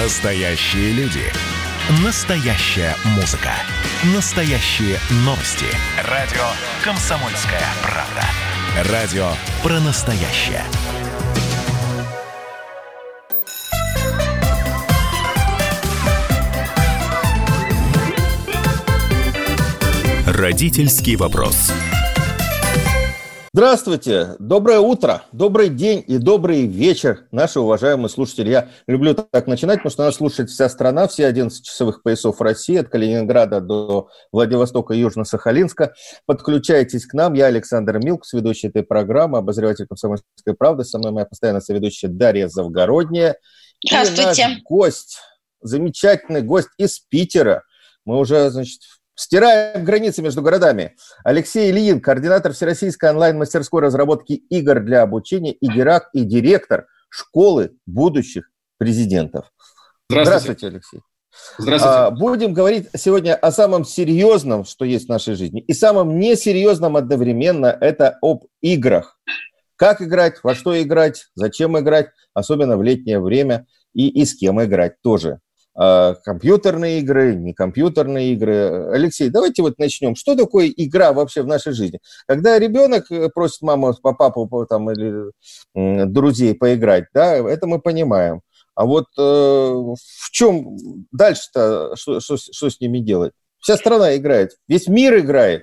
Настоящие люди. Настоящая музыка. Настоящие новости. Радио «Комсомольская правда». Радио про настоящее. Родительский вопрос. Здравствуйте, доброе утро, добрый день и добрый вечер, наши уважаемые слушатели. Я люблю так начинать, потому что нас слушает вся страна, все 11 часовых поясов России, от Калининграда до Владивостока и Южно-Сахалинска. Подключайтесь к нам, я Александр Милкус, ведущий этой программы, обозреватель «Комсомольской правды». Со мной моя постоянная соведущая Дарья Завгородняя. Здравствуйте. И наш гость, замечательный гость из Питера. Мы уже, значит, Стираем границы между городами. Алексей Ильин, координатор Всероссийской онлайн-мастерской разработки игр для обучения и Дирак и директор школы будущих президентов. Здравствуйте, Здравствуйте Алексей. Здравствуйте. А, будем говорить сегодня о самом серьезном, что есть в нашей жизни, и самом несерьезном одновременно – это об играх. Как играть, во что играть, зачем играть, особенно в летнее время, и, и с кем играть тоже. А, компьютерные игры, не компьютерные игры. Алексей, давайте вот начнем. Что такое игра вообще в нашей жизни? Когда ребенок э, просит маму, папу там, или друзей поиграть, да, это мы понимаем. А вот э, в чем дальше-то, что, что, что с ними делать? Вся страна играет, весь мир играет.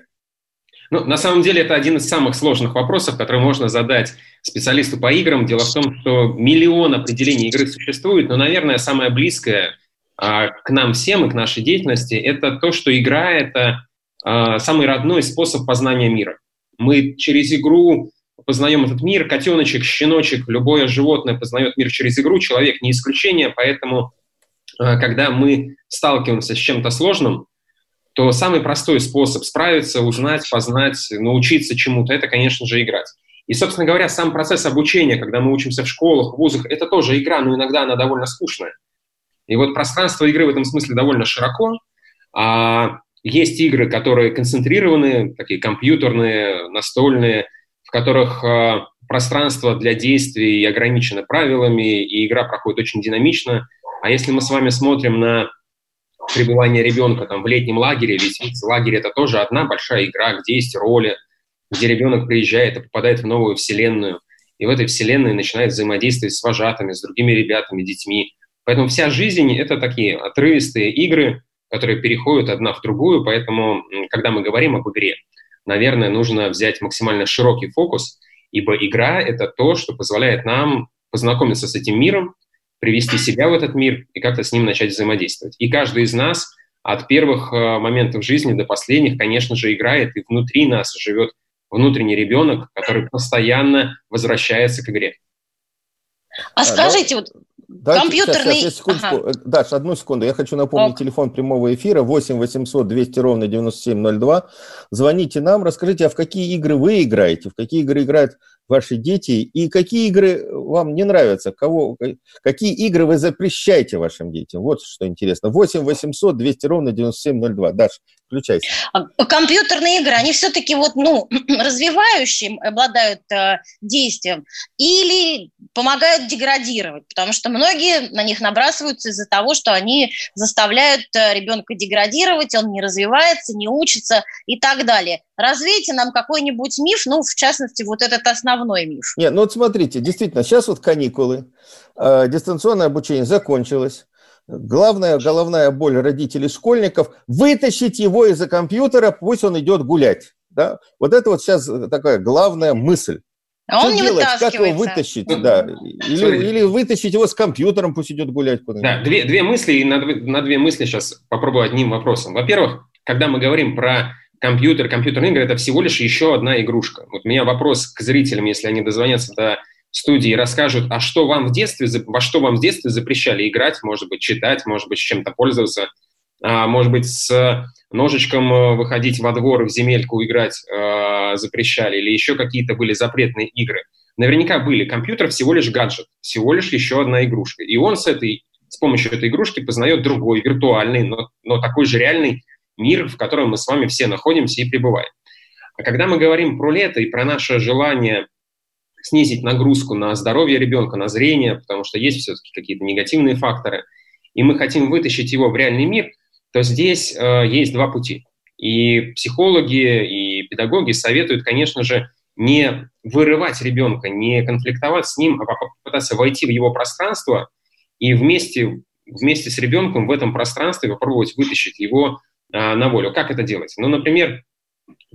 Ну, на самом деле это один из самых сложных вопросов, который можно задать специалисту по играм. Дело в том, что миллион определений игры существует, но, наверное, самое близкое – к нам всем и к нашей деятельности, это то, что игра — это а, самый родной способ познания мира. Мы через игру познаем этот мир, котеночек, щеночек, любое животное познает мир через игру, человек не исключение, поэтому а, когда мы сталкиваемся с чем-то сложным, то самый простой способ справиться, узнать, познать, научиться чему-то, это, конечно же, играть. И, собственно говоря, сам процесс обучения, когда мы учимся в школах, в вузах, это тоже игра, но иногда она довольно скучная. И вот пространство игры в этом смысле довольно широко. А есть игры, которые концентрированы, такие компьютерные, настольные, в которых а, пространство для действий ограничено правилами, и игра проходит очень динамично. А если мы с вами смотрим на пребывание ребенка там, в летнем лагере, ведь лагерь – это тоже одна большая игра, где есть роли, где ребенок приезжает и попадает в новую вселенную, и в этой вселенной начинает взаимодействовать с вожатыми, с другими ребятами, детьми. Поэтому вся жизнь — это такие отрывистые игры, которые переходят одна в другую, поэтому, когда мы говорим об игре, наверное, нужно взять максимально широкий фокус, ибо игра — это то, что позволяет нам познакомиться с этим миром, привести себя в этот мир и как-то с ним начать взаимодействовать. И каждый из нас от первых э, моментов жизни до последних, конечно же, играет, и внутри нас живет внутренний ребенок, который постоянно возвращается к игре. А, а скажите, вот Давайте, Компьютерный... Сейчас, сейчас, ага. Э, Даш, одну секунду. Я хочу напомнить Ок. телефон прямого эфира 8 800 200 ровно 9702. Звоните нам, расскажите, а в какие игры вы играете, в какие игры играют ваши дети, и какие игры вам не нравятся, кого, какие игры вы запрещаете вашим детям. Вот что интересно. 8 800 200 ровно 9702. Даш, включайся. А, компьютерные игры, они все-таки вот, ну, развивающим обладают э, действием или помогают деградировать, потому что многие на них набрасываются из-за того, что они заставляют э, ребенка деградировать, он не развивается, не учится и так далее. Развейте нам какой-нибудь миф, ну, в частности, вот этот основной миф. Нет, ну вот смотрите, действительно, сейчас вот каникулы, э, дистанционное обучение закончилось, главная головная боль родителей школьников – вытащить его из-за компьютера, пусть он идет гулять. Да? Вот это вот сейчас такая главная мысль. А он Что не делать? Как его вытащить? Да. Или, или вытащить его с компьютером, пусть идет гулять куда-нибудь. Да, две, две мысли, и на, на две мысли сейчас попробую одним вопросом. Во-первых, когда мы говорим про компьютер, компьютерные игры – это всего лишь еще одна игрушка. Вот у меня вопрос к зрителям, если они дозвонятся до студии и расскажут, а что вам в детстве, во что вам в детстве запрещали играть, может быть, читать, может быть, чем-то пользоваться, а, может быть, с ножичком э, выходить во двор в земельку играть э, запрещали, или еще какие-то были запретные игры. Наверняка были. Компьютер всего лишь гаджет, всего лишь еще одна игрушка. И он с этой, с помощью этой игрушки познает другой, виртуальный, но, но такой же реальный мир, в котором мы с вами все находимся и пребываем. А когда мы говорим про лето и про наше желание снизить нагрузку на здоровье ребенка, на зрение, потому что есть все-таки какие-то негативные факторы. и мы хотим вытащить его в реальный мир, то здесь э, есть два пути. И психологи, и педагоги советуют, конечно же, не вырывать ребенка, не конфликтовать с ним, а попытаться войти в его пространство и вместе, вместе с ребенком в этом пространстве попробовать вытащить его а, на волю. Как это делать? Ну, например,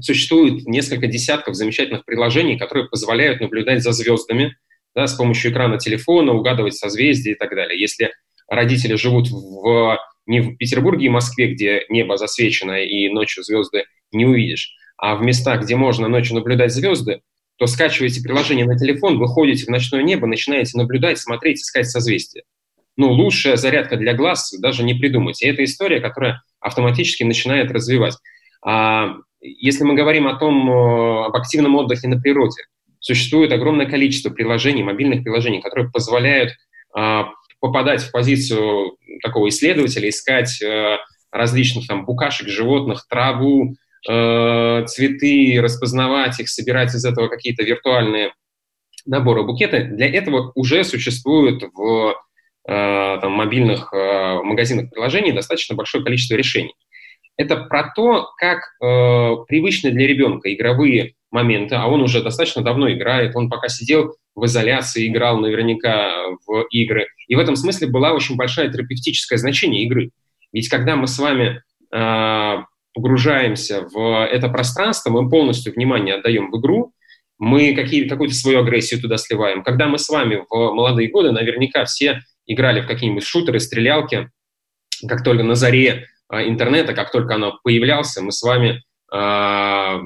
существует несколько десятков замечательных приложений, которые позволяют наблюдать за звездами да, с помощью экрана телефона, угадывать созвездия и так далее. Если родители живут в, не в Петербурге и Москве, где небо засвечено и ночью звезды не увидишь, а в местах, где можно ночью наблюдать звезды, то скачиваете приложение на телефон, выходите в ночное небо, начинаете наблюдать, смотреть, искать созвездия. Ну, лучшая зарядка для глаз даже не придумать. И это история, которая автоматически начинает развивать. А если мы говорим о том, э, об активном отдыхе на природе, существует огромное количество приложений, мобильных приложений, которые позволяют а, попадать в позицию такого исследователя, искать а, различных там букашек, животных, траву, а, цветы, распознавать их, собирать из этого какие-то виртуальные наборы, букеты. Для этого уже существует в там, мобильных магазинах приложений достаточно большое количество решений. Это про то, как э, привычные для ребенка игровые моменты, а он уже достаточно давно играет, он пока сидел в изоляции, играл наверняка в игры. И в этом смысле была очень большое терапевтическое значение игры. Ведь когда мы с вами э, погружаемся в это пространство, мы полностью внимание отдаем в игру, мы какие, какую-то свою агрессию туда сливаем. Когда мы с вами в молодые годы, наверняка все играли в какие-нибудь шутеры, стрелялки, как только на заре интернета, как только оно появлялся, мы с вами э,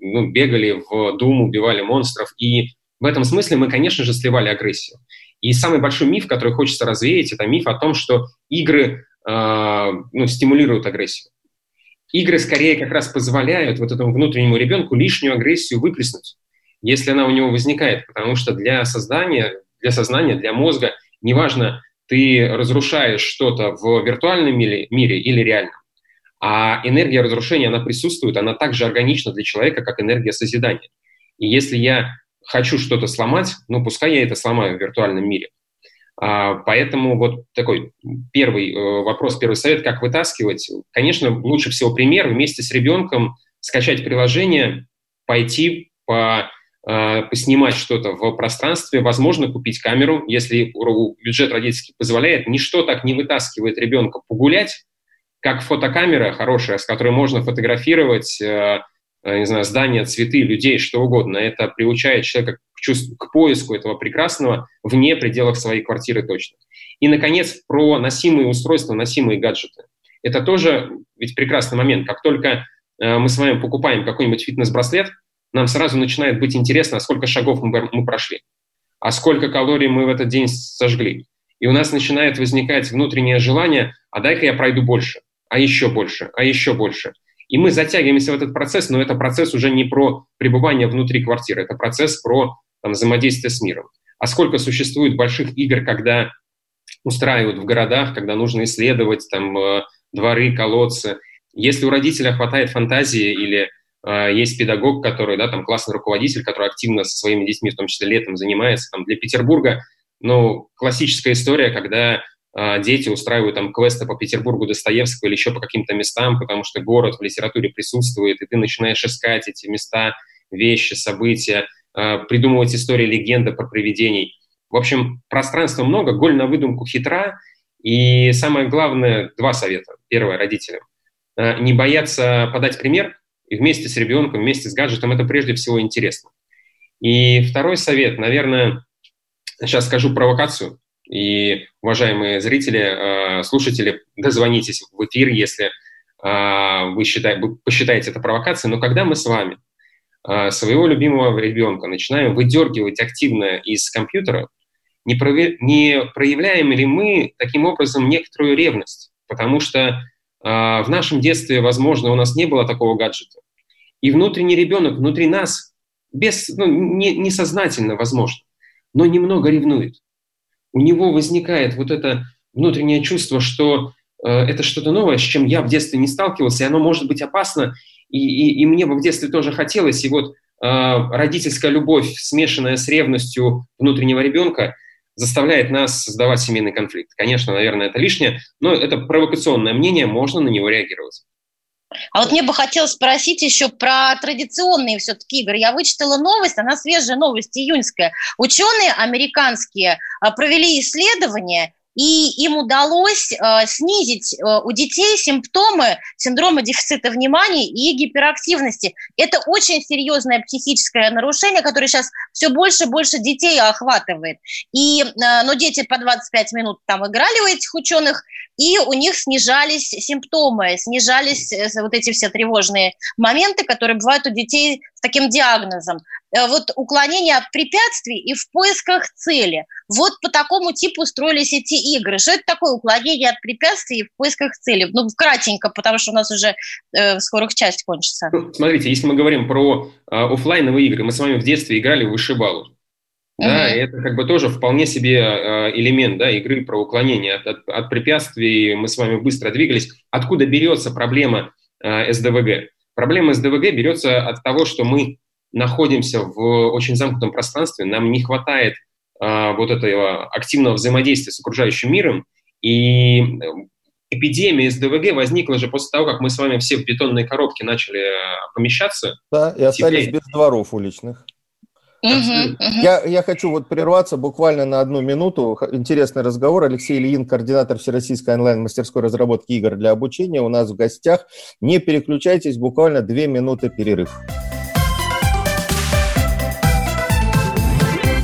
ну, бегали в Дум, убивали монстров. И в этом смысле мы, конечно же, сливали агрессию. И самый большой миф, который хочется развеять, это миф о том, что игры э, ну, стимулируют агрессию. Игры скорее как раз позволяют вот этому внутреннему ребенку лишнюю агрессию выплеснуть, если она у него возникает, потому что для создания, для сознания, для мозга, неважно, ты разрушаешь что-то в виртуальном мире, мире или реальном, а энергия разрушения, она присутствует, она также органична для человека, как энергия созидания. И если я хочу что-то сломать, ну, пускай я это сломаю в виртуальном мире. А, поэтому вот такой первый э, вопрос, первый совет, как вытаскивать. Конечно, лучше всего пример вместе с ребенком скачать приложение, пойти по поснимать что-то в пространстве, возможно, купить камеру, если бюджет родительский позволяет. Ничто так не вытаскивает ребенка погулять, как фотокамера хорошая, с которой можно фотографировать, э, э, не знаю, здания, цветы, людей, что угодно. Это приучает человека к, чувству, к поиску этого прекрасного вне пределов своей квартиры точно. И, наконец, про носимые устройства, носимые гаджеты. Это тоже ведь прекрасный момент. Как только э, мы с вами покупаем какой-нибудь фитнес-браслет, нам сразу начинает быть интересно, а сколько шагов мы, мы прошли, а сколько калорий мы в этот день сожгли. И у нас начинает возникать внутреннее желание, а дай-ка я пройду больше а еще больше, а еще больше. И мы затягиваемся в этот процесс, но это процесс уже не про пребывание внутри квартиры, это процесс про там, взаимодействие с миром. А сколько существует больших игр, когда устраивают в городах, когда нужно исследовать там э, дворы, колодцы. Если у родителя хватает фантазии или есть педагог, который, да, там классный руководитель, который активно со своими детьми, в том числе летом, занимается, там для Петербурга, ну, классическая история, когда а, дети устраивают там квесты по Петербургу Достоевского или еще по каким-то местам, потому что город в литературе присутствует, и ты начинаешь искать эти места, вещи, события, а, придумывать истории, легенды про привидений. В общем, пространства много, голь на выдумку хитра, и самое главное, два совета. Первое, родителям. А, не бояться подать пример, и вместе с ребенком, вместе с гаджетом, это прежде всего интересно. И второй совет, наверное, сейчас скажу провокацию, и, уважаемые зрители, э, слушатели, дозвонитесь в эфир, если э, вы, считаете, посчитаете это провокацией. Но когда мы с вами э, своего любимого ребенка начинаем выдергивать активно из компьютера, не проявляем ли мы таким образом некоторую ревность? Потому что в нашем детстве, возможно, у нас не было такого гаджета. И внутренний ребенок внутри нас, без, ну, не, несознательно, возможно, но немного ревнует у него возникает вот это внутреннее чувство, что э, это что-то новое, с чем я в детстве не сталкивался, и оно может быть опасно, и, и, и мне бы в детстве тоже хотелось, и вот э, родительская любовь, смешанная с ревностью внутреннего ребенка, заставляет нас создавать семейный конфликт. Конечно, наверное, это лишнее, но это провокационное мнение, можно на него реагировать. А вот мне бы хотелось спросить еще про традиционные все-таки игры. Я вычитала новость, она свежая новость, июньская. Ученые американские а, провели исследование, и им удалось э, снизить э, у детей симптомы синдрома дефицита внимания и гиперактивности. Это очень серьезное психическое нарушение, которое сейчас все больше и больше детей охватывает. И, э, но дети по 25 минут там играли у этих ученых, и у них снижались симптомы, снижались э, вот эти все тревожные моменты, которые бывают у детей с таким диагнозом. Э, вот уклонение от препятствий и в поисках цели. Вот по такому типу строились эти игры. Что это такое уклонение от препятствий и в поисках цели? Ну, кратенько, потому что у нас уже э, скоро их часть кончится. Ну, смотрите, если мы говорим про э, офлайновые игры, мы с вами в детстве играли в вышибалу. Да, uh-huh. это как бы тоже вполне себе э, элемент да, игры про уклонение от, от, от препятствий. Мы с вами быстро двигались. Откуда берется проблема э, СДВГ? Проблема СДВГ берется от того, что мы находимся в очень замкнутом пространстве, нам не хватает а, вот этого активного взаимодействия с окружающим миром, и э, эпидемия СДВГ возникла же после того, как мы с вами все в бетонные коробки начали э, помещаться. Да, и остались Теперь... без дворов уличных. Я, я хочу вот прерваться буквально на одну минуту. Интересный разговор. Алексей Ильин, координатор Всероссийской онлайн-мастерской разработки игр для обучения, у нас в гостях. Не переключайтесь, буквально две минуты перерыв.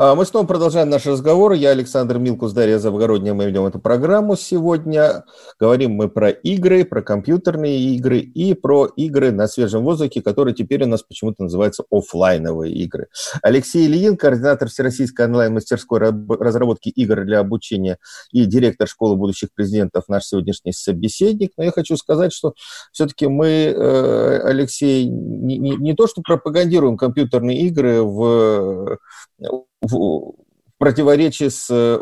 А, мы снова продолжаем наш разговор. Я Александр Милкус, Дарья Завгородняя. Мы ведем эту программу сегодня. Говорим мы про игры, про компьютерные игры и про игры на свежем воздухе, которые теперь у нас почему-то называются офлайновые игры. Алексей Ильин, координатор Всероссийской онлайн-мастерской разработки игр для обучения и директор школы будущих президентов, наш сегодняшний собеседник. Но я хочу сказать, что все-таки мы, э, Алексей, не, не, не то что пропагандируем компьютерные игры в в противоречии с э,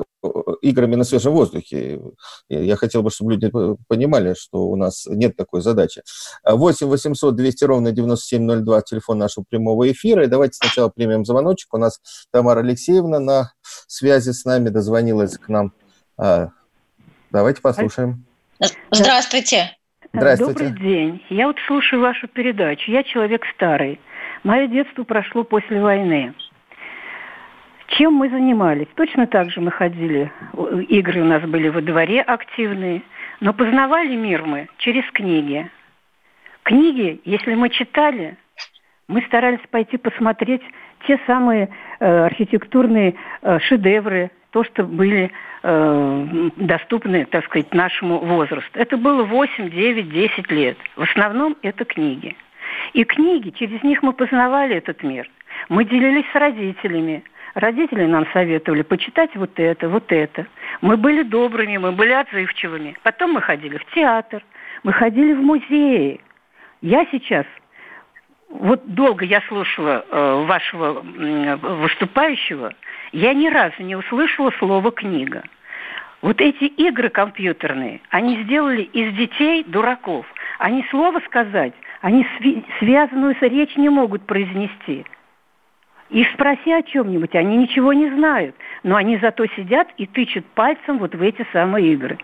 играми на свежем воздухе. Я хотел бы, чтобы люди понимали, что у нас нет такой задачи. 8 800 200 ровно 9702, телефон нашего прямого эфира. И давайте сначала примем звоночек. У нас Тамара Алексеевна на связи с нами дозвонилась к нам. А, давайте послушаем. Здравствуйте. Здравствуйте. Добрый день. Я вот слушаю вашу передачу. Я человек старый. Мое детство прошло после войны. Чем мы занимались? Точно так же мы ходили, игры у нас были во дворе активные, но познавали мир мы через книги. Книги, если мы читали, мы старались пойти посмотреть те самые э, архитектурные э, шедевры, то, что были э, доступны, так сказать, нашему возрасту. Это было 8, 9, 10 лет. В основном это книги. И книги, через них мы познавали этот мир. Мы делились с родителями – Родители нам советовали почитать вот это, вот это. Мы были добрыми, мы были отзывчивыми. Потом мы ходили в театр, мы ходили в музеи. Я сейчас, вот долго я слушала э, вашего э, выступающего, я ни разу не услышала слово «книга». Вот эти игры компьютерные, они сделали из детей дураков. Они слово сказать, они связанную речь не могут произнести – и спроси о чем-нибудь, они ничего не знают, но они зато сидят и тычут пальцем вот в эти самые игры.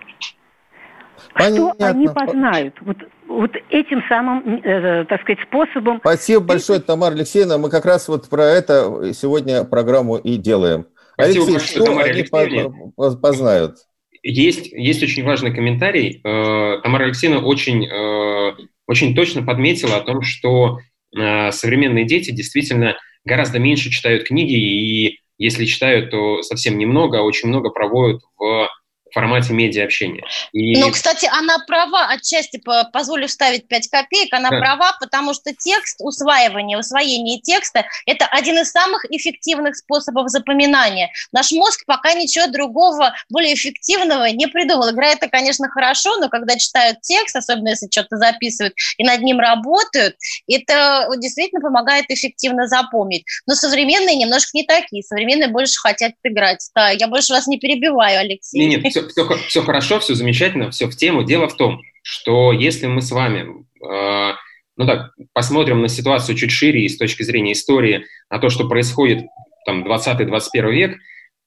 Понятно. Что они познают? Вот, вот этим самым, э, так сказать, способом. Спасибо большое, Тамара Алексеевна. Мы как раз вот про это сегодня программу и делаем. Спасибо Алексей, большое, что Тамара они познают? Есть, есть очень важный комментарий. Э, Тамара Алексеевна очень, э, очень точно подметила о том, что э, современные дети действительно гораздо меньше читают книги, и если читают, то совсем немного, а очень много проводят в формате медиа-общения. И... Ну, кстати, она права, отчасти позволю вставить 5 копеек, она да. права, потому что текст, усваивание, усвоение текста – это один из самых эффективных способов запоминания. Наш мозг пока ничего другого, более эффективного не придумал. Игра это, конечно, хорошо, но когда читают текст, особенно если что-то записывают и над ним работают, это действительно помогает эффективно запомнить. Но современные немножко не такие. Современные больше хотят играть. Да, я больше вас не перебиваю, Алексей. Нет, нет, все, все, все хорошо, все замечательно, все в тему. Дело в том, что если мы с вами, э, ну так, посмотрим на ситуацию чуть шире и с точки зрения истории, на то, что происходит там 20-21 век,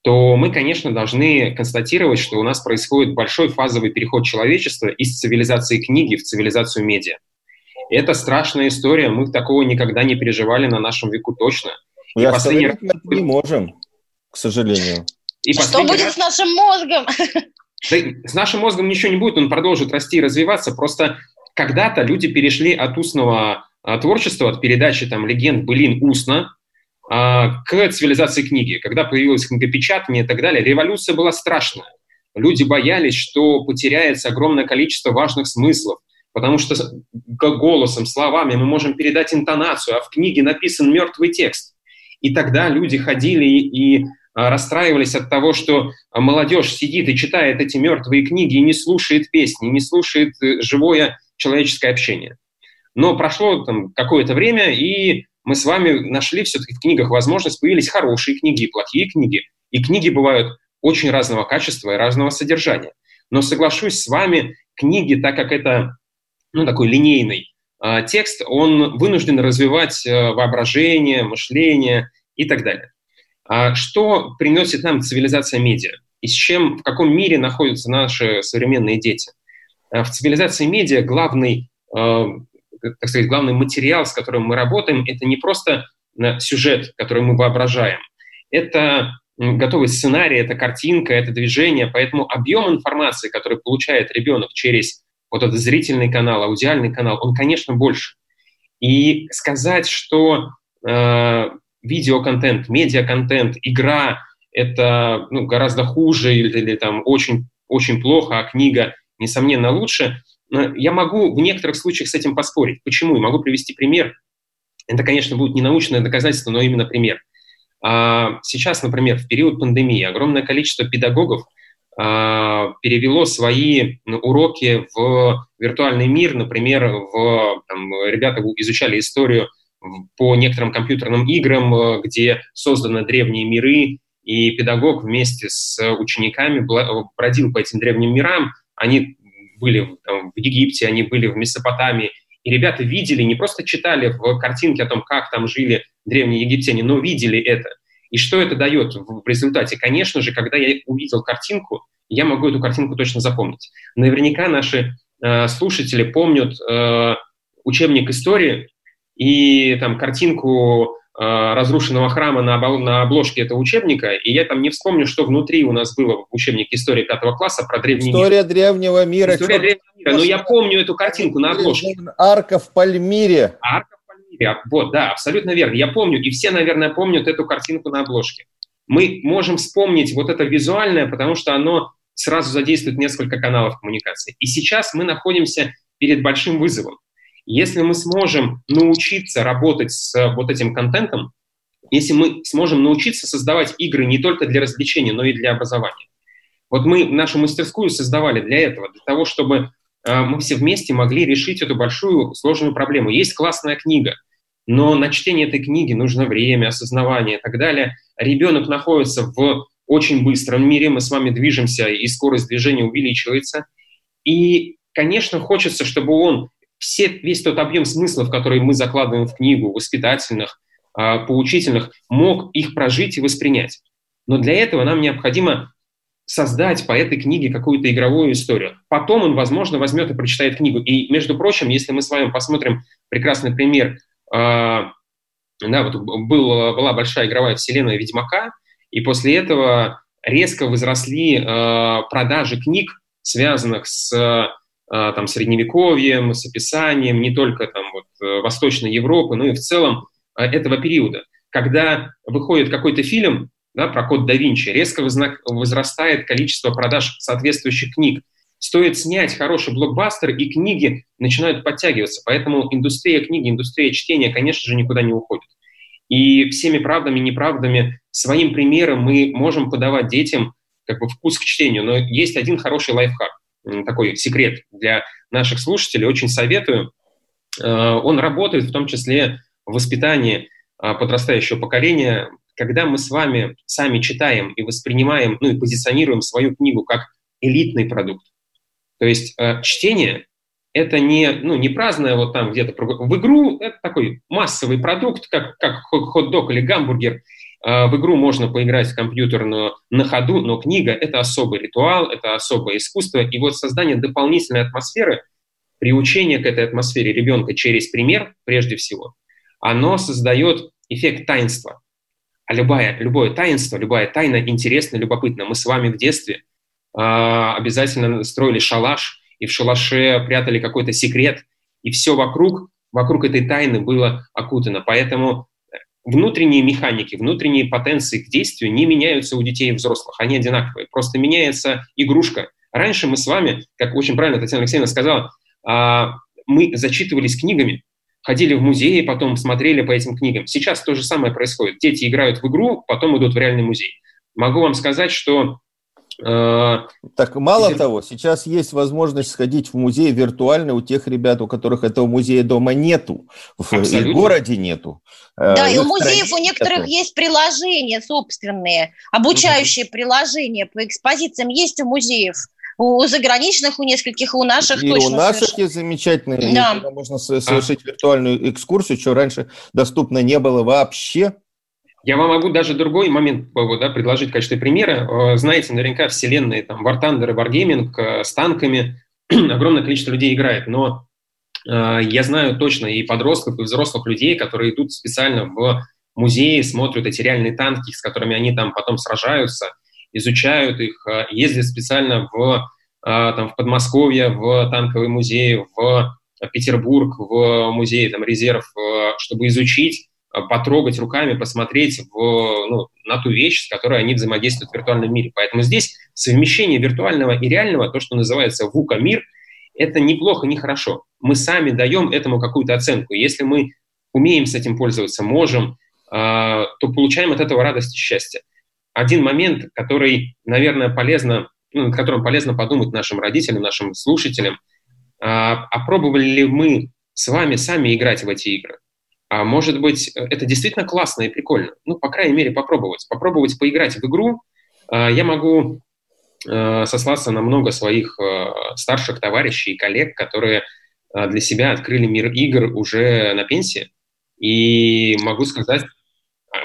то мы, конечно, должны констатировать, что у нас происходит большой фазовый переход человечества из цивилизации книги в цивилизацию медиа. Это страшная история, мы такого никогда не переживали на нашем веку точно. Я последний раз... не можем, к сожалению. И Что будет раз... с нашим мозгом? Да, с нашим мозгом ничего не будет, он продолжит расти и развиваться. Просто когда-то люди перешли от устного а, творчества, от передачи там легенд, былин устно, а, к цивилизации книги. Когда появилось книгопечатание и так далее, революция была страшная. Люди боялись, что потеряется огромное количество важных смыслов, потому что голосом, словами мы можем передать интонацию, а в книге написан мертвый текст. И тогда люди ходили и расстраивались от того, что молодежь сидит и читает эти мертвые книги и не слушает песни, не слушает э, живое человеческое общение. Но прошло там какое-то время, и мы с вами нашли все-таки в книгах возможность, появились хорошие книги и плохие книги. И книги бывают очень разного качества и разного содержания. Но соглашусь с вами, книги, так как это ну, такой линейный э, текст, он вынужден развивать э, воображение, мышление и так далее. А что приносит нам цивилизация медиа? И с чем, в каком мире находятся наши современные дети? А в цивилизации медиа главный, э, так сказать, главный материал, с которым мы работаем, это не просто э, сюжет, который мы воображаем. Это готовый сценарий, это картинка, это движение. Поэтому объем информации, который получает ребенок через вот этот зрительный канал, аудиальный канал, он, конечно, больше. И сказать, что э, видеоконтент, медиаконтент, игра — это ну, гораздо хуже или, или там очень, очень плохо, а книга, несомненно, лучше. Но я могу в некоторых случаях с этим поспорить. Почему? Я могу привести пример. Это, конечно, будет не научное доказательство, но именно пример. А сейчас, например, в период пандемии огромное количество педагогов а, перевело свои ну, уроки в виртуальный мир. Например, в, там, ребята изучали историю по некоторым компьютерным играм, э, где созданы древние миры, и педагог вместе с учениками бродил по этим древним мирам. Они были там, в Египте, они были в Месопотамии, и ребята видели, не просто читали в картинке о том, как там жили древние египтяне, но видели это. И что это дает в результате? Конечно же, когда я увидел картинку, я могу эту картинку точно запомнить. Наверняка наши э, слушатели помнят э, учебник истории и там картинку э, разрушенного храма на, на обложке этого учебника, и я там не вспомню, что внутри у нас было в учебнике истории пятого класса про древний История мир. древнего мира. История древнего мира, но я помню эту картинку на обложке. Арка в Пальмире. Арка в Пальмире, вот, да, абсолютно верно. Я помню, и все, наверное, помнят эту картинку на обложке. Мы можем вспомнить вот это визуальное, потому что оно сразу задействует несколько каналов коммуникации. И сейчас мы находимся перед большим вызовом. Если мы сможем научиться работать с э, вот этим контентом, если мы сможем научиться создавать игры не только для развлечения, но и для образования. Вот мы нашу мастерскую создавали для этого, для того, чтобы э, мы все вместе могли решить эту большую сложную проблему. Есть классная книга, но на чтение этой книги нужно время, осознавание и так далее. Ребенок находится в очень быстром мире, мы с вами движемся, и скорость движения увеличивается. И, конечно, хочется, чтобы он все, весь тот объем смыслов, который мы закладываем в книгу, воспитательных, а, поучительных, мог их прожить и воспринять. Но для этого нам необходимо создать по этой книге какую-то игровую историю. Потом он, возможно, возьмет и прочитает книгу. И, между прочим, если мы с вами посмотрим прекрасный пример, э, да, вот был, была большая игровая вселенная Ведьмака, и после этого резко возросли э, продажи книг, связанных с там, средневековьем, с описанием не только там, вот, э, Восточной Европы, но и в целом э, этого периода. Когда выходит какой-то фильм да, про код да Винчи, резко возрастает количество продаж соответствующих книг. Стоит снять хороший блокбастер, и книги начинают подтягиваться. Поэтому индустрия книги, индустрия чтения, конечно же, никуда не уходит. И всеми правдами и неправдами, своим примером мы можем подавать детям как бы вкус к чтению. Но есть один хороший лайфхак, такой секрет для наших слушателей, очень советую. Э, он работает в том числе в воспитании а, подрастающего поколения, когда мы с вами сами читаем и воспринимаем, ну и позиционируем свою книгу как элитный продукт. То есть э, чтение это не, ну, не праздное вот там где-то в игру, это такой массовый продукт, как, как хот-дог или гамбургер. А, в игру можно поиграть в компьютерную на ходу, но книга — это особый ритуал, это особое искусство. И вот создание дополнительной атмосферы, приучение к этой атмосфере ребенка через пример, прежде всего, оно создает эффект таинства. А любое, любое таинство, любая тайна интересна, любопытна. Мы с вами в детстве э, обязательно строили шалаш — и в шалаше прятали какой-то секрет, и все вокруг, вокруг этой тайны было окутано. Поэтому внутренние механики, внутренние потенции к действию не меняются у детей и взрослых, они одинаковые. Просто меняется игрушка. Раньше мы с вами, как очень правильно Татьяна Алексеевна сказала, а, мы зачитывались книгами, ходили в музеи, потом смотрели по этим книгам. Сейчас то же самое происходит. Дети играют в игру, потом идут в реальный музей. Могу вам сказать, что так, мало Теперь... того, сейчас есть возможность сходить в музей виртуальный у тех ребят, у которых этого музея дома нету, Абсолютно. и в городе нету. Э, да, и у музеев у некоторых нету. есть приложения собственные, обучающие угу. приложения по экспозициям есть у музеев. У заграничных, у нескольких, у наших и точно. у наших соверш... есть замечательные. Да. Можно совершить а. виртуальную экскурсию, что раньше доступно не было вообще. Я вам могу даже другой момент да, предложить в качестве примера. Э, знаете, наверняка вселенные, там, War Thunder и Wargaming э, с танками огромное количество людей играет, но э, я знаю точно и подростков, и взрослых людей, которые идут специально в музеи, смотрят эти реальные танки, с которыми они там потом сражаются, изучают их, э, ездят специально в, э, там, в Подмосковье, в танковый музей, в Петербург, в музей там, резерв, э, чтобы изучить Э, потрогать руками, посмотреть в, ну, на ту вещь, с которой они взаимодействуют в виртуальном мире. Поэтому здесь совмещение виртуального и реального, то, что называется ВУКа-мир, это неплохо, не хорошо. Мы сами даем этому какую-то оценку. Если мы умеем с этим пользоваться, можем, э, то получаем от этого радость и счастье. Один момент, который, наверное, полезно, ну, над которым полезно подумать нашим родителям, нашим слушателям, э, а пробовали ли мы с вами сами играть в эти игры? А может быть, это действительно классно и прикольно. Ну, по крайней мере, попробовать. Попробовать поиграть в игру. А, я могу э, сослаться на много своих э, старших товарищей и коллег, которые э, для себя открыли мир игр уже на пенсии. И могу сказать,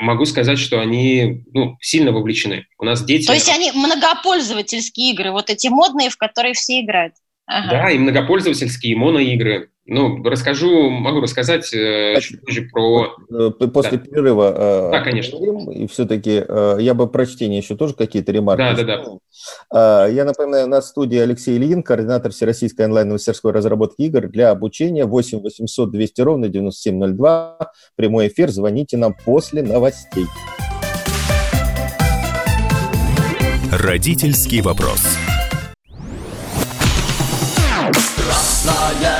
могу сказать, что они ну, сильно вовлечены. У нас дети... То есть они многопользовательские игры, вот эти модные, в которые все играют? Ага. Да, и многопользовательские, и моноигры. Ну, расскажу, могу рассказать э, чуть позже про... Э, после да. перерыва. Э, да, конечно. И все-таки э, я бы про чтение еще тоже какие-то ремарки. Да, да, да. Э, я напоминаю, у нас в студии Алексей Ильин, координатор Всероссийской онлайн-мастерской разработки игр для обучения 8 800 200 ровно 9702. Прямой эфир, звоните нам после новостей. Родительский вопрос. Красное на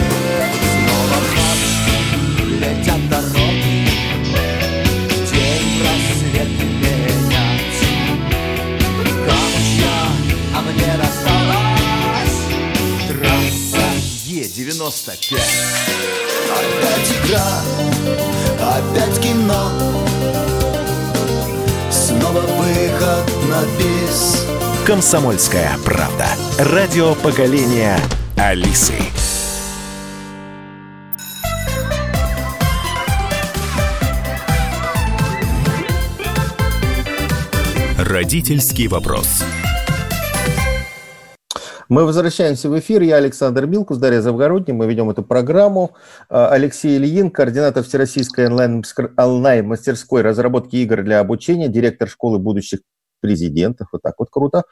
95. Опять игра, опять кино, снова выход на бис. Комсомольская правда. Радио поколения Алисы. Родительский вопрос. Мы возвращаемся в эфир. Я Александр Милкус, Дарья Завгородний. Мы ведем эту программу. А, Алексей Ильин, координатор Всероссийской онлайн-мастерской разработки игр для обучения, директор школы будущих президентов. Вот так вот круто.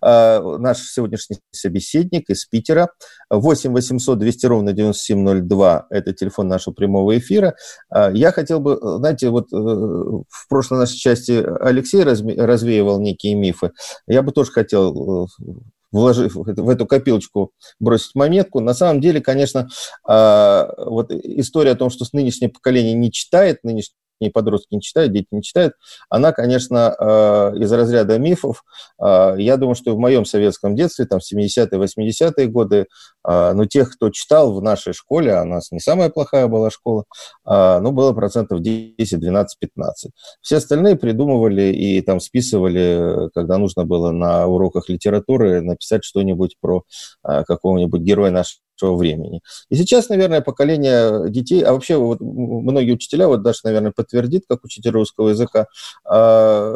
А, наш сегодняшний собеседник из Питера. 8 800 200 ровно 9702 – это телефон нашего прямого эфира. А, я хотел бы, знаете, вот э, в прошлой нашей части Алексей развеивал некие мифы. Я бы тоже хотел э, вложив в эту копилочку, бросить монетку. На самом деле, конечно, а, вот история о том, что нынешнее поколение не читает, нынешнее и подростки не читают, дети не читают, она, конечно, э, из разряда мифов. Э, я думаю, что в моем советском детстве, там, в 70-е, 80-е годы, э, ну, тех, кто читал в нашей школе, а у нас не самая плохая была школа, ну, было процентов 10, 12, 15. Все остальные придумывали и там списывали, когда нужно было на уроках литературы написать что-нибудь про какого-нибудь героя нашей времени. И сейчас, наверное, поколение детей, а вообще вот многие учителя, вот даже, наверное, подтвердит, как учитель русского языка, а,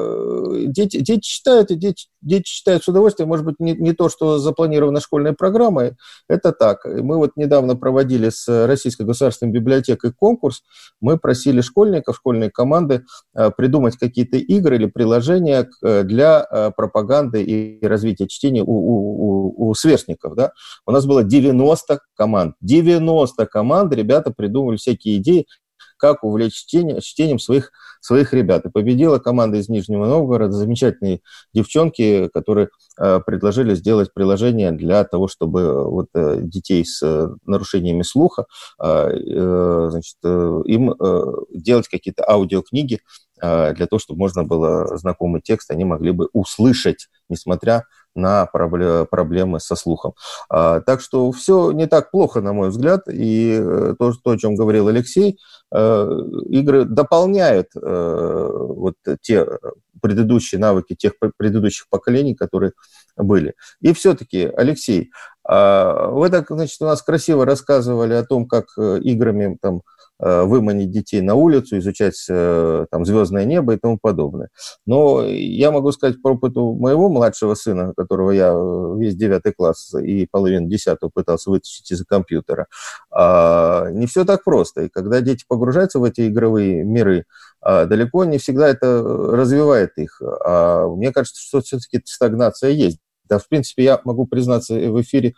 дети, дети читают, и дети, дети читают с удовольствием, может быть, не, не то, что запланировано школьной программой, это так. Мы вот недавно проводили с Российской государственной библиотекой конкурс, мы просили школьников, школьные команды а, придумать какие-то игры или приложения для а, пропаганды и развития чтения у, у, у, у сверстников. Да? У нас было 90 90 команд. 90 команд ребята придумали всякие идеи, как увлечь чтение, чтением своих, своих ребят. И победила команда из Нижнего Новгорода, замечательные девчонки, которые э, предложили сделать приложение для того, чтобы вот, э, детей с э, нарушениями слуха, э, э, значит, э, им э, делать какие-то аудиокниги э, для того, чтобы можно было знакомый текст, они могли бы услышать, несмотря на проблемы со слухом. А, так что все не так плохо, на мой взгляд, и э, то, то о чем говорил Алексей, э, игры дополняют э, вот те предыдущие навыки тех предыдущих поколений, которые были. И все-таки, Алексей, а, вы так, значит, у нас красиво рассказывали о том, как играми там выманить детей на улицу, изучать э, там, звездное небо и тому подобное. Но я могу сказать по опыту моего младшего сына, которого я э, весь девятый класс и половину десятого пытался вытащить из компьютера, а, не все так просто. И когда дети погружаются в эти игровые миры, а, далеко не всегда это развивает их. А мне кажется, что все-таки стагнация есть. Да, в принципе, я могу признаться в эфире,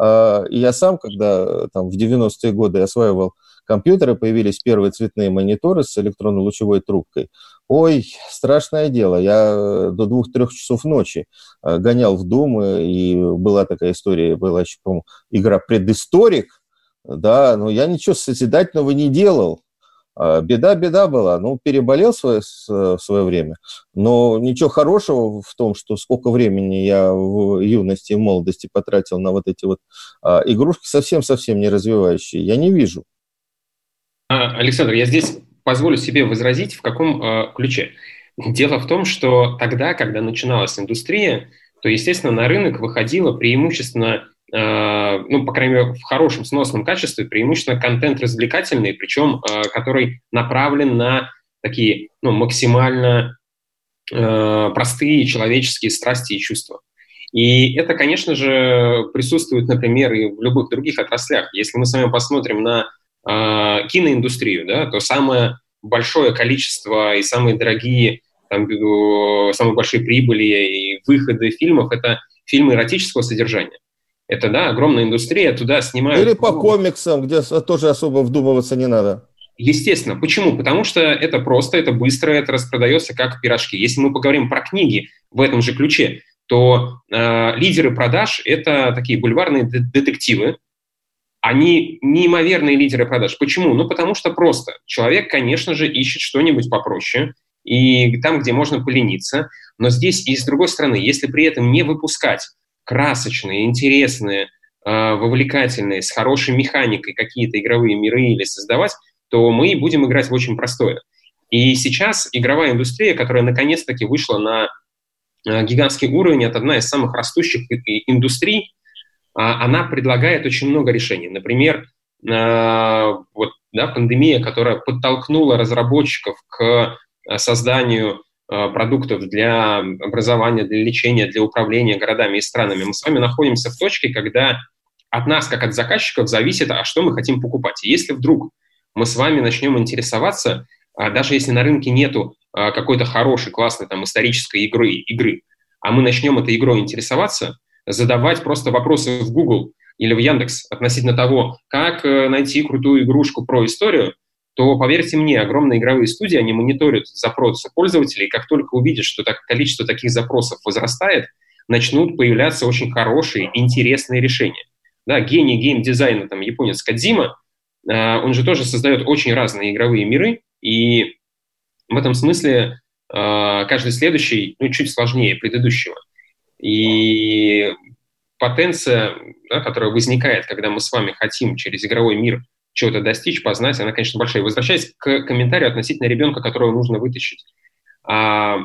и я сам, когда там в 90-е годы осваивал компьютеры, появились первые цветные мониторы с электронно-лучевой трубкой. Ой, страшное дело. Я э, до двух-трех часов ночи э, гонял в э, и была такая история, была еще, по-моему, игра «Предысторик», да, но я ничего созидательного не делал. А, беда, беда была. Ну, переболел свое, в свое время, но ничего хорошего в том, что сколько времени я в юности и молодости потратил на вот эти вот а, игрушки, совсем-совсем не развивающие, я не вижу. А, Александр, я здесь позволю себе возразить в каком э, ключе. Дело в том, что тогда, когда начиналась индустрия, то, естественно, на рынок выходило преимущественно, э, ну, по крайней мере, в хорошем сносном качестве, преимущественно контент развлекательный, причем э, который направлен на такие ну, максимально э, простые человеческие страсти и чувства. И это, конечно же, присутствует, например, и в любых других отраслях. Если мы с вами посмотрим на э, киноиндустрию, да, то самое большое количество и самые дорогие, там, самые большие прибыли и выходы фильмов – это фильмы эротического содержания. Это, да, огромная индустрия, туда снимают... Или по комиксам, где тоже особо вдумываться не надо. Естественно. Почему? Потому что это просто, это быстро, это распродается как пирожки. Если мы поговорим про книги в этом же ключе, то э, лидеры продаж – это такие бульварные детективы, они неимоверные лидеры продаж. Почему? Ну, потому что просто. Человек, конечно же, ищет что-нибудь попроще, и там, где можно полениться. Но здесь и с другой стороны, если при этом не выпускать красочные, интересные, э, вовлекательные, с хорошей механикой какие-то игровые миры или создавать, то мы будем играть в очень простое. И сейчас игровая индустрия, которая наконец-таки вышла на э, гигантский уровень, это одна из самых растущих индустрий, она предлагает очень много решений. Например, а, вот, да, пандемия, которая подтолкнула разработчиков к а, созданию продуктов для образования, для лечения, для управления городами и странами. Мы с вами находимся в точке, когда от нас, как от заказчиков, зависит, а что мы хотим покупать. Если вдруг мы с вами начнем интересоваться, а даже если на рынке нету а, какой-то хорошей, классной там исторической игры, игры, а мы начнем этой игрой интересоваться, задавать просто вопросы в Google или в Яндекс относительно того, как э, найти крутую игрушку про историю, то, поверьте мне, огромные игровые студии, они мониторят запросы пользователей, и как только увидят, что так, количество таких запросов возрастает, начнут появляться очень хорошие, интересные решения. Да, гений гейм-дизайна, там, японец Кадзима, э, он же тоже создает очень разные игровые миры, и в этом смысле э, каждый следующий ну, чуть сложнее предыдущего. И потенция, да, которая возникает, когда мы с вами хотим через игровой мир чего-то достичь, познать, она, конечно, большая. Возвращаясь к комментарию относительно ребенка, которого нужно вытащить. А,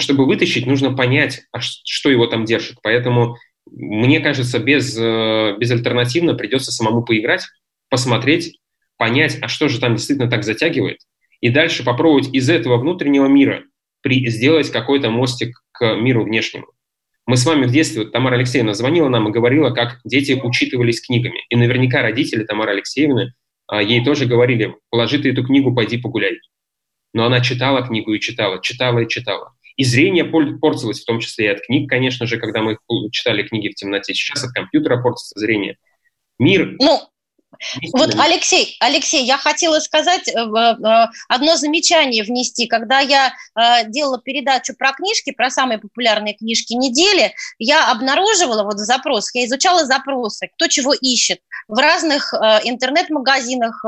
чтобы вытащить, нужно понять, а что его там держит. Поэтому, мне кажется, без, э, безальтернативно придется самому поиграть, посмотреть, понять, а что же там действительно так затягивает, и дальше попробовать из этого внутреннего мира при, сделать какой-то мостик к миру внешнему. Мы с вами в детстве, вот Тамара Алексеевна звонила нам и говорила, как дети учитывались книгами. И наверняка родители Тамары Алексеевны а, ей тоже говорили, положи ты эту книгу, пойди погуляй. Но она читала книгу и читала, читала и читала. И зрение портилось, в том числе и от книг, конечно же, когда мы читали книги в темноте. Сейчас от компьютера портится зрение. Мир ну, вот, Алексей, Алексей, я хотела сказать э, э, одно замечание внести. Когда я э, делала передачу про книжки, про самые популярные книжки недели, я обнаруживала вот запрос, я изучала запросы, кто чего ищет в разных интернет-магазинах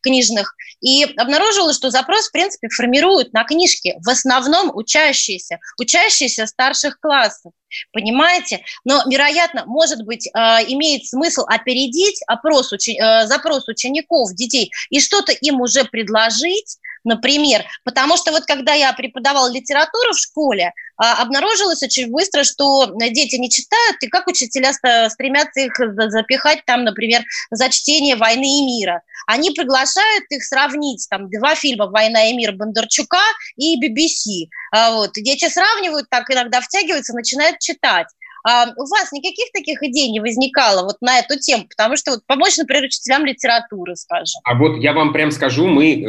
книжных, и обнаружила, что запрос, в принципе, формируют на книжки в основном учащиеся, учащиеся старших классов. Понимаете? Но, вероятно, может быть, а, имеет смысл опередить опрос, э, запрос учеников, детей и что-то им уже предложить, например. Потому что вот когда я преподавала литературу в школе, а, обнаружилось очень быстро, что дети не читают, и как учителя стремятся их запихать там, например, за чтение «Войны и мира». Они приглашают их сравнить там два фильма «Война и мир» Бондарчука и BBC. А, вот. Дети сравнивают, так иногда втягиваются, начинают читать. А у вас никаких таких идей не возникало вот на эту тему? Потому что вот помочь, например, учителям литературы, скажем. А вот я вам прям скажу, мы э,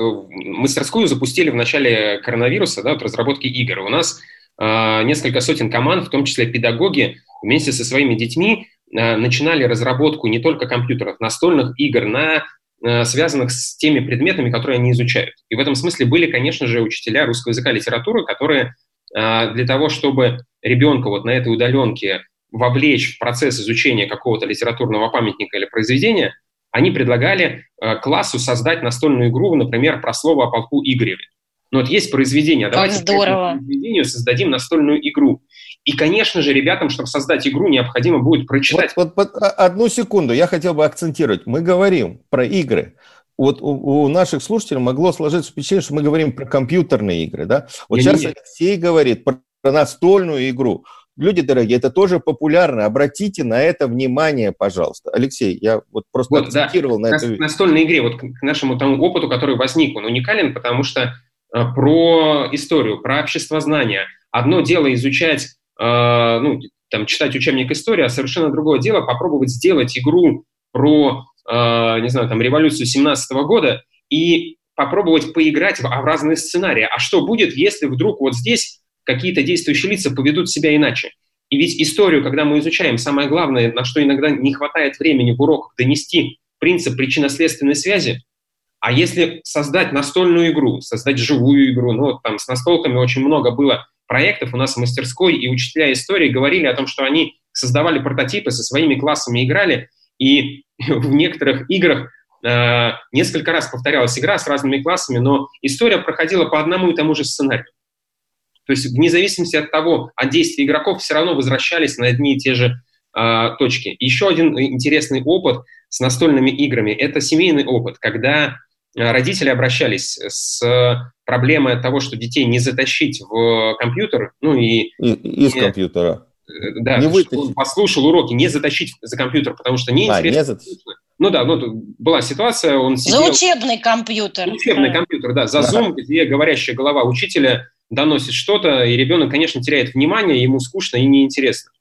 мастерскую запустили в начале коронавируса, да, вот разработки игр. У нас э, несколько сотен команд, в том числе педагоги, вместе со своими детьми э, начинали разработку не только компьютеров, настольных игр на э, связанных с теми предметами, которые они изучают. И в этом смысле были, конечно же, учителя русского языка и литературы, которые а, для того, чтобы ребенка вот на этой удаленке вовлечь в процесс изучения какого-то литературного памятника или произведения, они предлагали а, классу создать настольную игру, например, про слово о полку Игореве. Ну вот есть произведение, а давайте здорово. произведению создадим настольную игру. И, конечно же, ребятам, чтобы создать игру, необходимо будет прочитать. Вот, вот, вот одну секунду, я хотел бы акцентировать. Мы говорим про игры, вот у, у наших слушателей могло сложиться впечатление, что мы говорим про компьютерные игры, да? Вот нет, сейчас нет. Алексей говорит про настольную игру. Люди дорогие, это тоже популярно. Обратите на это внимание, пожалуйста. Алексей, я вот просто вот, акцентировал да. на это. Настольной игре, вот к нашему тому опыту, который возник, он уникален, потому что э, про историю, про общество знания. Одно дело изучать, э, ну, там, читать учебник истории, а совершенно другое дело попробовать сделать игру про э, не знаю, там, революцию 17 года и попробовать поиграть в, в разные сценарии. А что будет, если вдруг вот здесь какие-то действующие лица поведут себя иначе? И ведь историю, когда мы изучаем, самое главное, на что иногда не хватает времени в уроках, донести принцип причинно-следственной связи. А если создать настольную игру, создать живую игру, ну, вот там с настолками очень много было проектов у нас в мастерской, и учителя истории говорили о том, что они создавали прототипы, со своими классами играли, и в некоторых играх э, несколько раз повторялась игра с разными классами, но история проходила по одному и тому же сценарию. То есть вне зависимости от того, от действий игроков, все равно возвращались на одни и те же э, точки. Еще один интересный опыт с настольными играми – это семейный опыт, когда э, родители обращались с проблемой того, что детей не затащить в компьютер, ну и... и из компьютера да, не он послушал уроки, не затащить за компьютер, потому что неинтересно. А, не ну да, ну, была ситуация, он сидел... За учебный компьютер. За учебный компьютер, да, за да. Zoom, где говорящая голова учителя доносит что-то, и ребенок, конечно, теряет внимание, ему скучно и неинтересно.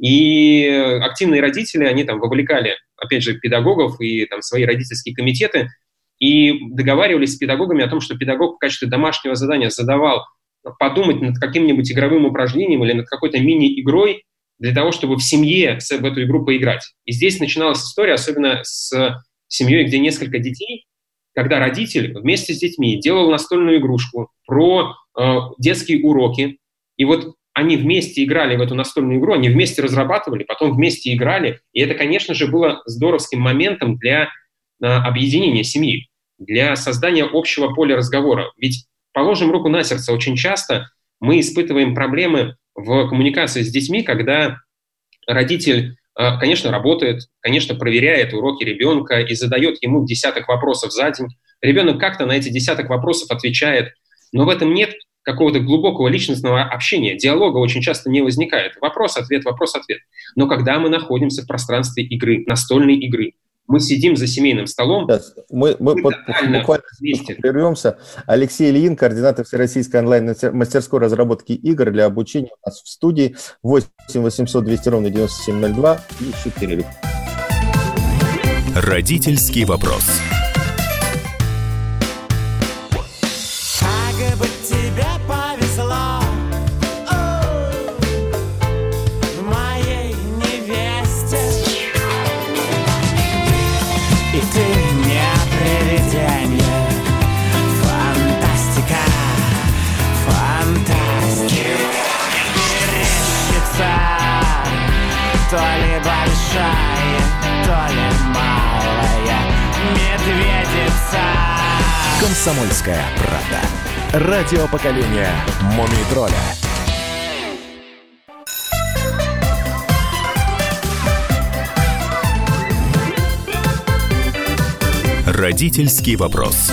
И активные родители, они там вовлекали, опять же, педагогов и там свои родительские комитеты, и договаривались с педагогами о том, что педагог в качестве домашнего задания задавал подумать над каким-нибудь игровым упражнением или над какой-то мини-игрой для того, чтобы в семье в эту игру поиграть. И здесь начиналась история, особенно с семьей, где несколько детей, когда родитель вместе с детьми делал настольную игрушку про детские уроки, и вот они вместе играли в эту настольную игру, они вместе разрабатывали, потом вместе играли, и это, конечно же, было здоровским моментом для э, объединения семьи, для создания общего поля разговора. Ведь, положим руку на сердце, очень часто мы испытываем проблемы в коммуникации с детьми, когда родитель, э, конечно, работает, конечно, проверяет уроки ребенка и задает ему десяток вопросов за день. Ребенок как-то на эти десяток вопросов отвечает, но в этом нет какого-то глубокого личностного общения, диалога очень часто не возникает. Вопрос-ответ, вопрос-ответ. Но когда мы находимся в пространстве игры, настольной игры, мы сидим за семейным столом. Сейчас. Мы, мы, мы под, буквально вместе. прервемся. Алексей Ильин, координатор Всероссийской онлайн-мастерской разработки игр для обучения у нас в студии 8 800 200 ровно 9702 и 4. Родительский вопрос. «Комсомольская правда». Радио поколения «Мумий тролля». Родительский вопрос.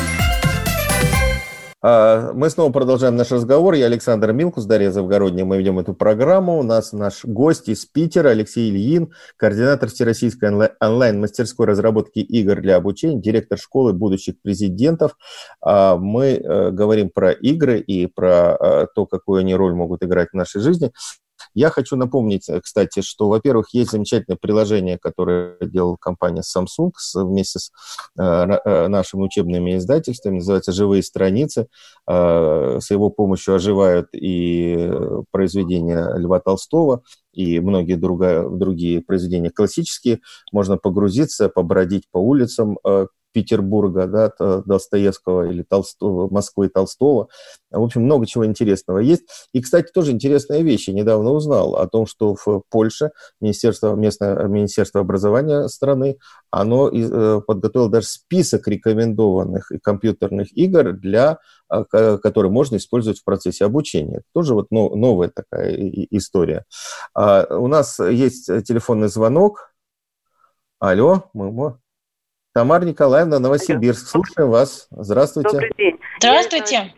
А, мы снова продолжаем наш разговор. Я Александр Милкус, Дарья Завгородняя. Мы ведем эту программу. У нас наш гость из Питера Алексей Ильин, координатор Всероссийской онлайн-мастерской разработки игр для обучения, директор школы будущих президентов. А, мы э, говорим про игры и про э, то, какую они роль могут играть в нашей жизни. Я хочу напомнить, э, кстати, что, во-первых, есть замечательное приложение, которое делала компания Samsung вместе с э, э, нашими учебными издательствами, называется «Живые страницы». С его помощью оживают и произведения Льва Толстого, и многие другая, другие произведения классические. Можно погрузиться, побродить по улицам Петербурга, да, Достоевского или Толстого, Москвы Толстого. В общем, много чего интересного есть. И, кстати, тоже интересная вещь. Я недавно узнал о том, что в Польше Министерство, местное Министерство образования страны, оно э, подготовило даже список рекомендованных компьютерных игр, для, а, которые можно использовать в процессе обучения. Тоже вот новая такая история. А, у нас есть телефонный звонок. Алло, мы, Тамара Николаевна, Новосибирск. Слушаем вас. Здравствуйте. Добрый день. Здравствуйте.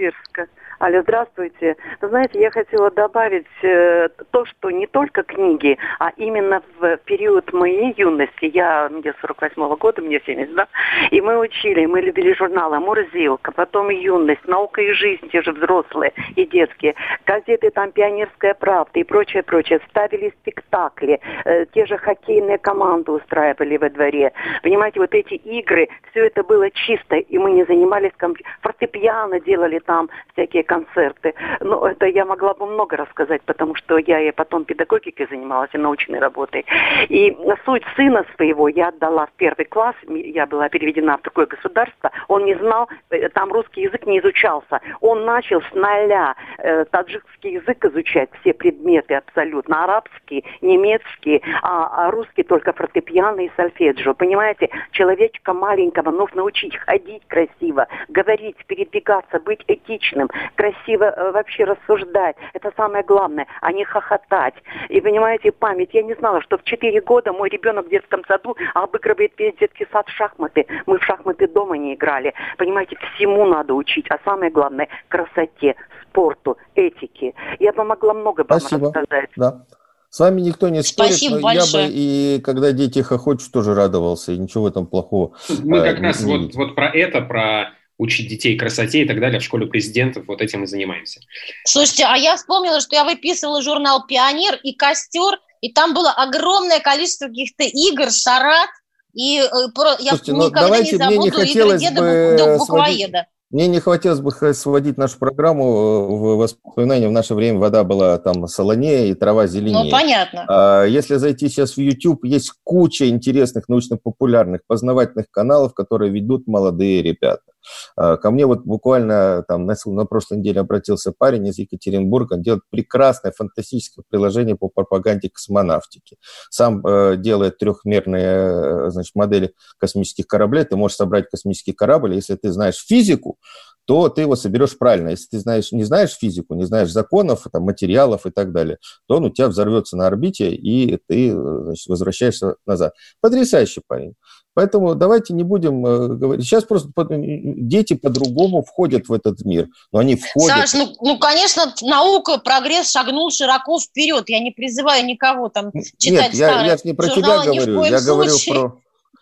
Алло, здравствуйте. Знаете, я хотела добавить э, то, что не только книги, а именно в период моей юности, я, мне 48-го года, мне 70, да, и мы учили, мы любили журналы «Мурзилка», потом «Юность», «Наука и жизнь», те же взрослые и детские, газеты там «Пионерская правда» и прочее, прочее. Ставили спектакли, э, те же хоккейные команды устраивали во дворе. Понимаете, вот эти игры, все это было чисто, и мы не занимались компьютером. Фортепиано делали там, всякие концерты. Но это я могла бы много рассказать, потому что я и потом педагогикой занималась, и научной работой. И суть сына своего я отдала в первый класс, я была переведена в другое государство, он не знал, э, там русский язык не изучался. Он начал с нуля э, таджикский язык изучать, все предметы абсолютно, арабский, немецкий, а, а русский только фортепиано и сольфеджио. Понимаете, человечка маленького нужно учить ходить красиво, говорить, передвигаться, быть этичным, красиво э, вообще рассуждать. Это самое главное, а не хохотать. И понимаете, память. Я не знала, что в 4 года мой ребенок в детском саду обыгрывает весь детский сад в шахматы. Мы в шахматы дома не играли. Понимаете, всему надо учить. А самое главное, красоте, спорту, этике. Я бы могла много вам Спасибо. рассказать. Да. С вами никто не спорит, Спасибо но большое. я бы и когда дети хохочут, тоже радовался, и ничего в этом плохого. Мы э, как раз не вот, вот про это, про учить детей красоте и так далее в школе президентов, вот этим и занимаемся. Слушайте, а я вспомнила, что я выписывала журнал «Пионер» и «Костер», и там было огромное количество каких-то игр, шарат, и э, я Слушайте, ну, никогда не забуду не игры деда бы буквоеда. Мне не хотелось бы сводить нашу программу э, в воспоминания. В наше время вода была там солонее и трава зеленее. Ну, понятно. А если зайти сейчас в YouTube, есть куча интересных научно-популярных познавательных каналов, которые ведут молодые ребята. А, ко мне вот буквально там на, на прошлой неделе обратился парень из Екатеринбурга, он делает прекрасное фантастическое приложение по пропаганде космонавтики. Сам э, делает трехмерные э, значит, модели космических кораблей. Ты можешь собрать космический корабль, если ты знаешь физику, то ты его соберешь правильно. Если ты знаешь, не знаешь физику, не знаешь законов, там, материалов и так далее, то он у тебя взорвется на орбите, и ты значит, возвращаешься назад. Потрясающий парень. Поэтому давайте не будем э, говорить. Сейчас просто дети по-другому входят в этот мир. Но они входят. Саш, ну, ну, конечно, наука, прогресс шагнул широко вперед. Я не призываю никого там читать Нет, я, я не про тебя говорю. Я говорю про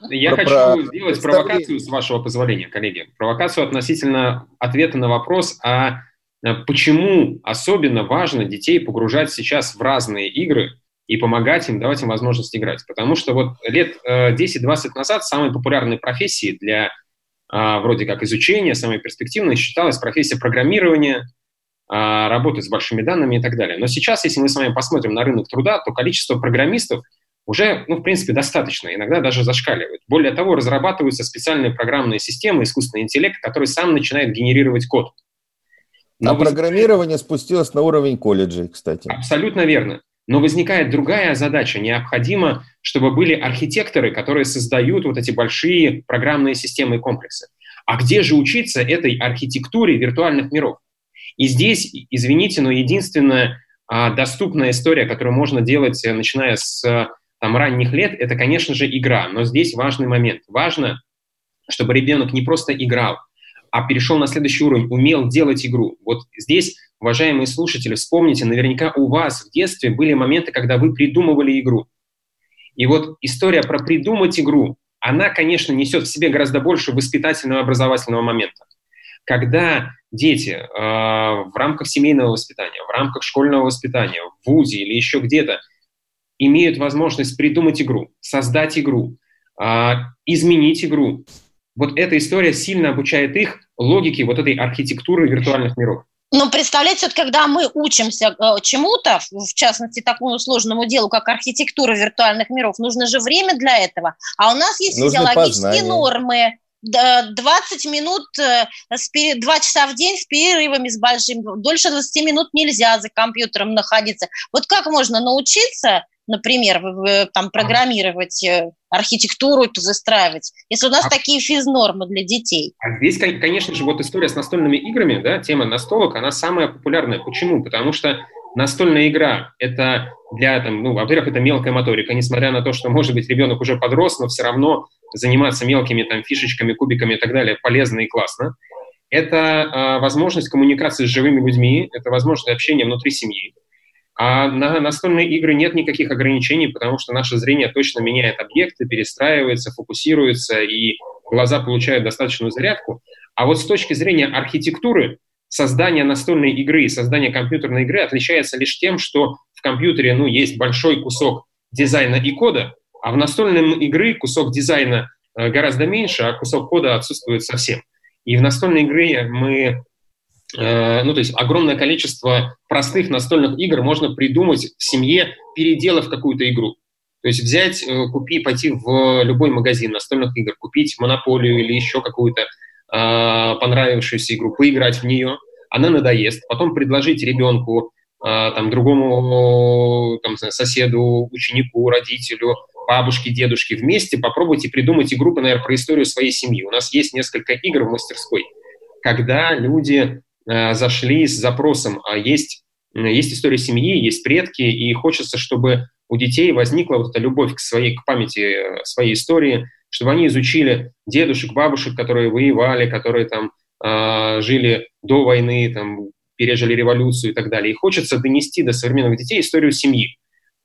я про, хочу про сделать провокацию, с вашего позволения, коллеги. Провокацию относительно ответа на вопрос, а э, почему особенно важно детей погружать сейчас в разные игры и помогать им, давать им возможность играть. Потому что вот лет 10-20 э, назад самой популярной профессией для а, вроде как изучения, самой перспективной считалась профессия программирования, а, работы с большими данными и так далее. Но сейчас, если мы с вами посмотрим на рынок труда, то количество программистов – уже, ну, в принципе, достаточно, иногда даже зашкаливает. Более того, разрабатываются специальные программные системы, искусственный интеллект, который сам начинает генерировать код. Но а программирование спустилось на уровень колледжей, кстати. Абсолютно верно. Но возникает другая задача. Необходимо, чтобы были архитекторы, которые создают вот эти большие программные системы и комплексы. А где же учиться этой архитектуре виртуальных миров? И здесь, извините, но единственная а, доступная история, которую можно делать, э, начиная с там, ранних лет, это, конечно же, игра. Но здесь важный момент. Важно, чтобы ребенок не просто играл, а перешел на следующий уровень, умел делать игру. Вот здесь, уважаемые слушатели, вспомните, наверняка у вас в детстве были моменты, когда вы придумывали игру. И вот история про придумать игру, она, конечно, несет в себе гораздо больше воспитательного образовательного момента. Когда дети э, в рамках семейного воспитания, в рамках школьного воспитания, в ВУЗе или еще где-то – имеют возможность придумать игру, создать игру, а, изменить игру. Вот эта история сильно обучает их логике вот этой архитектуры виртуальных миров. Но представляете, вот когда мы учимся э, чему-то, в частности такому сложному делу, как архитектура виртуальных миров, нужно же время для этого. А у нас есть Нужно физиологические познание. нормы, 20 минут, 2 э, часа в день с перерывами с большим, дольше 20 минут нельзя за компьютером находиться. Вот как можно научиться например, там программировать э, архитектуру эту застраивать, если у нас а, такие физнормы для детей? А здесь, конечно же, вот история с настольными играми, да, тема настолок, она самая популярная. Почему? Потому что настольная игра – это для, там, ну, во-первых, это мелкая моторика, несмотря на то, что, может быть, ребенок уже подрос, но все равно заниматься мелкими там фишечками, кубиками и так далее полезно и классно. Это э, возможность коммуникации с живыми людьми, это возможность общения внутри семьи. А на настольные игры нет никаких ограничений, потому что наше зрение точно меняет объекты, перестраивается, фокусируется, и глаза получают достаточную зарядку. А вот с точки зрения архитектуры, создание настольной игры и создание компьютерной игры отличается лишь тем, что в компьютере ну, есть большой кусок дизайна и кода, а в настольной игры кусок дизайна э, гораздо меньше, а кусок кода отсутствует совсем. И в настольной игре мы ну, то есть огромное количество простых настольных игр можно придумать в семье, переделав какую-то игру. То есть взять, э, купи, пойти в любой магазин настольных игр, купить монополию или еще какую-то э, понравившуюся игру, поиграть в нее, она надоест, потом предложить ребенку, э, там, другому там, соседу, ученику, родителю, бабушке, дедушке вместе попробуйте придумать игру, наверное, про историю своей семьи. У нас есть несколько игр в мастерской, когда люди Э, зашли с запросом, а есть, есть история семьи, есть предки, и хочется, чтобы у детей возникла вот эта любовь к своей, к памяти э, своей истории, чтобы они изучили дедушек, бабушек, которые воевали, которые там э, жили до войны, там, пережили революцию и так далее. И хочется донести до современных детей историю семьи.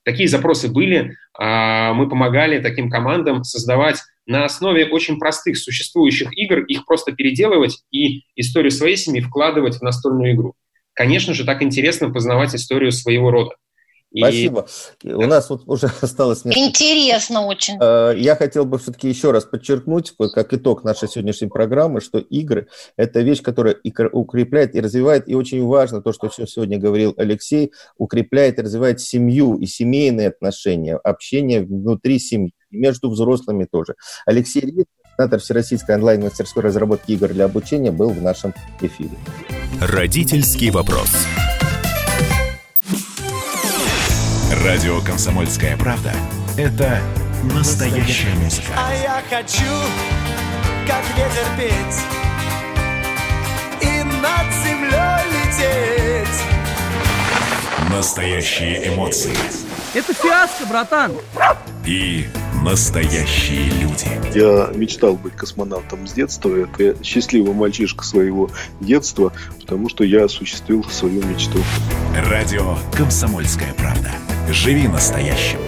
Такие запросы были. Э, мы помогали таким командам создавать на основе очень простых существующих игр, их просто переделывать и историю своей семьи вкладывать в настольную игру. Конечно же, так интересно познавать историю своего рода. И... Спасибо. У нас вот уже осталось... Несколько... Интересно очень. Э, я хотел бы все-таки еще раз подчеркнуть, как итог нашей сегодняшней программы, что игры – это вещь, которая укрепляет и развивает, и очень важно то, что все сегодня говорил Алексей, укрепляет и развивает семью и семейные отношения, общение внутри семьи, между взрослыми тоже. Алексей Рид, координатор Всероссийской онлайн-мастерской разработки игр для обучения, был в нашем эфире. Родительский вопрос. Радио «Комсомольская правда» – это настоящая музыка. А я хочу, как ветер петь и над землей лететь. Настоящие эмоции. Это фиаско, братан. И настоящие люди. Я мечтал быть космонавтом с детства. Это счастливый мальчишка своего детства, потому что я осуществил свою мечту. Радио «Комсомольская правда». Живи настоящим.